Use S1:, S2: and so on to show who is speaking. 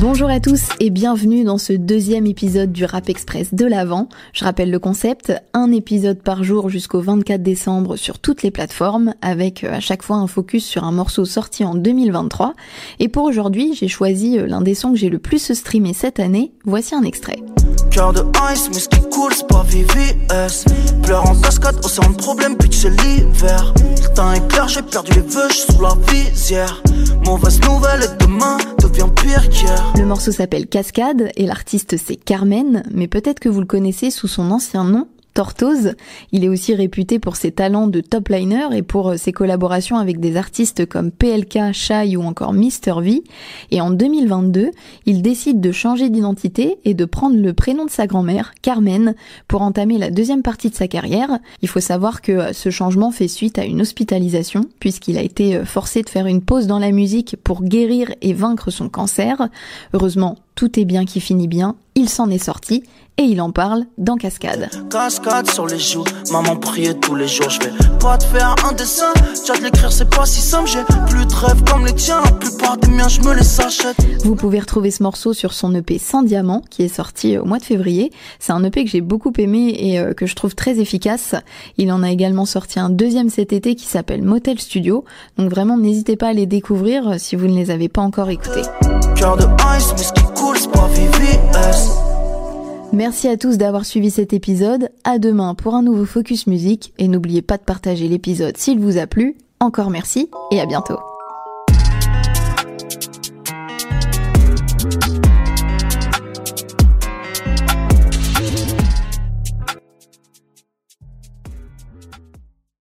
S1: Bonjour à tous et bienvenue dans ce deuxième épisode du Rap Express de l'Avent. Je rappelle le concept, un épisode par jour jusqu'au 24 décembre sur toutes les plateformes, avec euh, à chaque fois un focus sur un morceau sorti en 2023. Et pour aujourd'hui, j'ai choisi euh, l'un des sons que j'ai le plus streamé cette année, voici un extrait.
S2: Le
S1: morceau s'appelle Cascade et l'artiste c'est Carmen, mais peut-être que vous le connaissez sous son ancien nom, Tortoise. Il est aussi réputé pour ses talents de top liner et pour euh, ses collaborations avec des artistes comme PLK, Shai ou encore Mr V. Et en 2022, il décide de changer d'identité et de prendre le prénom de sa grand-mère, Carmen, pour entamer la deuxième partie de sa carrière. Il faut savoir que euh, ce changement fait suite à une hospitalisation puisqu'il a été euh, forcé de faire une pause dans la musique pour guérir et vaincre son cancer. Heureusement, tout est bien qui finit bien, il s'en est sorti et il en parle dans Cascade.
S2: Cascade sur les joues, maman priait tous les jours. Je vais pas te faire un dessin, déjà de l'écrire c'est pas si simple. J'ai plus de rêves comme les tiens, la plupart des miens je me les achète.
S1: Vous pouvez retrouver ce morceau sur son EP Sans Diamant qui est sorti au mois de février. C'est un EP que j'ai beaucoup aimé et euh, que je trouve très efficace. Il en a également sorti un deuxième cet été qui s'appelle Motel Studio. Donc vraiment n'hésitez pas à les découvrir euh, si vous ne les avez pas encore écoutés.
S2: Cœur de ice,
S1: Merci à tous d'avoir suivi cet épisode. À demain pour un nouveau Focus Musique et n'oubliez pas de partager l'épisode s'il vous a plu. Encore merci et à bientôt.